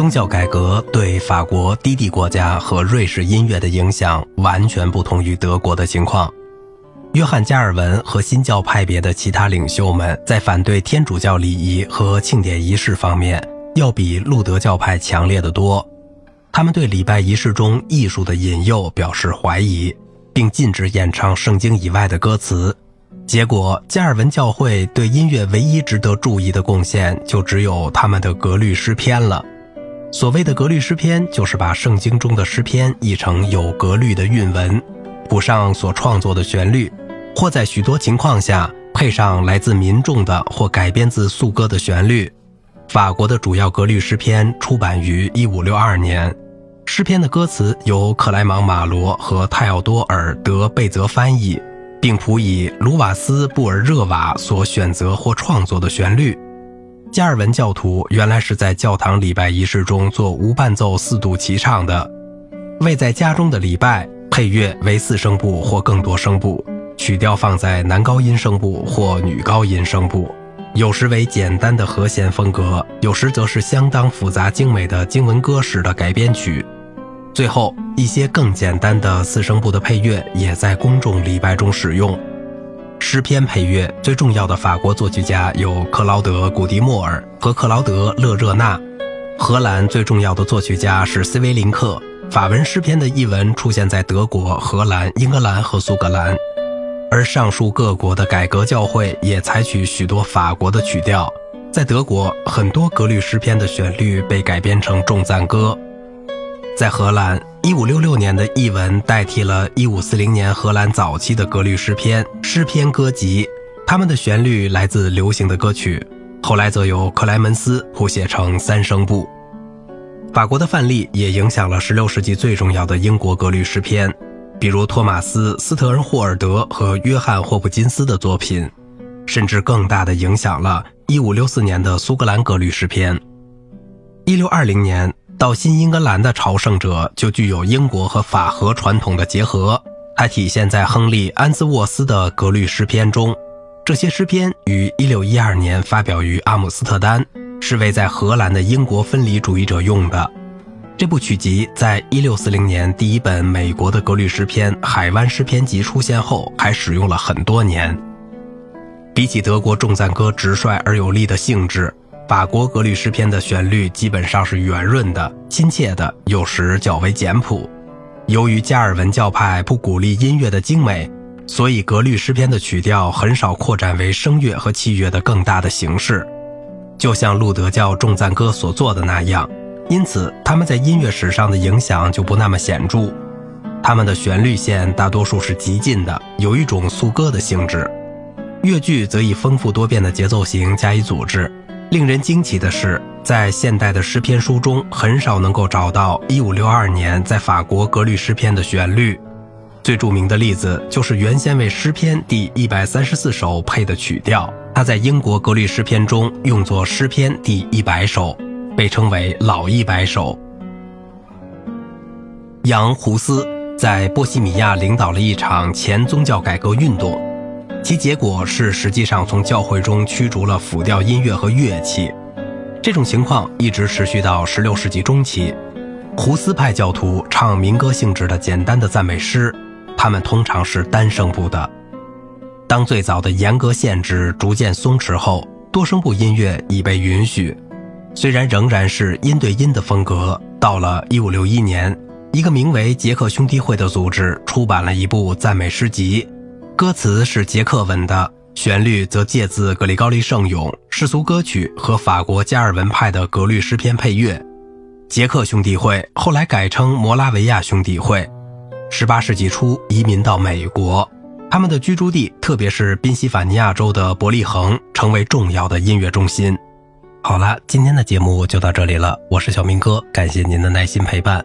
宗教改革对法国低地国家和瑞士音乐的影响完全不同于德国的情况。约翰·加尔文和新教派别的其他领袖们在反对天主教礼仪和庆典仪式方面，要比路德教派强烈的多。他们对礼拜仪式中艺术的引诱表示怀疑，并禁止演唱圣经以外的歌词。结果，加尔文教会对音乐唯一值得注意的贡献，就只有他们的格律诗篇了。所谓的格律诗篇，就是把圣经中的诗篇译成有格律的韵文，谱上所创作的旋律，或在许多情况下配上来自民众的或改编自颂歌的旋律。法国的主要格律诗篇出版于1562年，诗篇的歌词由克莱芒·马罗和泰奥多尔·德贝泽翻译，并谱以卢瓦斯·布尔热瓦所选择或创作的旋律。加尔文教徒原来是在教堂礼拜仪式中做无伴奏四度齐唱的，为在家中的礼拜配乐为四声部或更多声部，曲调放在男高音声部或女高音声部，有时为简单的和弦风格，有时则是相当复杂精美的经文歌式的改编曲。最后一些更简单的四声部的配乐也在公众礼拜中使用。诗篇配乐最重要的法国作曲家有克劳德·古迪莫尔和克劳德·勒热纳。荷兰最重要的作曲家是斯威林克。法文诗篇的译文出现在德国、荷兰、英格兰和苏格兰，而上述各国的改革教会也采取许多法国的曲调。在德国，很多格律诗篇的旋律被改编成重赞歌。在荷兰，1566年的译文代替了1540年荷兰早期的格律诗篇诗篇歌集，它们的旋律来自流行的歌曲，后来则由克莱门斯谱写成三声部。法国的范例也影响了16世纪最重要的英国格律诗篇，比如托马斯·斯特恩霍尔德和约翰·霍普金斯的作品，甚至更大的影响了1564年的苏格兰格律诗篇。1620年。到新英格兰的朝圣者就具有英国和法荷传统的结合，它体现在亨利·安斯沃斯的格律诗篇中。这些诗篇于1612年发表于阿姆斯特丹，是为在荷兰的英国分离主义者用的。这部曲集在1640年第一本美国的格律诗篇《海湾诗篇集》出现后，还使用了很多年。比起德国重赞歌直率而有力的性质。法国格律诗篇的旋律基本上是圆润的、亲切的，有时较为简朴。由于加尔文教派不鼓励音乐的精美，所以格律诗篇的曲调很少扩展为声乐和器乐的更大的形式，就像路德教重赞歌所做的那样。因此，他们在音乐史上的影响就不那么显著。他们的旋律线大多数是极近的，有一种颂歌的性质；乐句则以丰富多变的节奏型加以组织。令人惊奇的是，在现代的诗篇书中，很少能够找到1562年在法国格律诗篇的旋律。最著名的例子就是原先为诗篇第一百三十四首配的曲调，它在英国格律诗篇中用作诗篇第一百首，被称为老一百首。杨胡斯在波西米亚领导了一场前宗教改革运动。其结果是，实际上从教会中驱逐了辅调音乐和乐器。这种情况一直持续到16世纪中期。胡斯派教徒唱民歌性质的简单的赞美诗，他们通常是单声部的。当最早的严格限制逐渐松弛后，多声部音乐已被允许，虽然仍然是音对音的风格。到了1561年，一个名为杰克兄弟会的组织出版了一部赞美诗集。歌词是捷克文的，旋律则借自格里高利圣咏、世俗歌曲和法国加尔文派的格律诗篇配乐。捷克兄弟会后来改称摩拉维亚兄弟会。18世纪初移民到美国，他们的居住地，特别是宾夕法尼亚州的伯利恒，成为重要的音乐中心。好了，今天的节目就到这里了，我是小明哥，感谢您的耐心陪伴。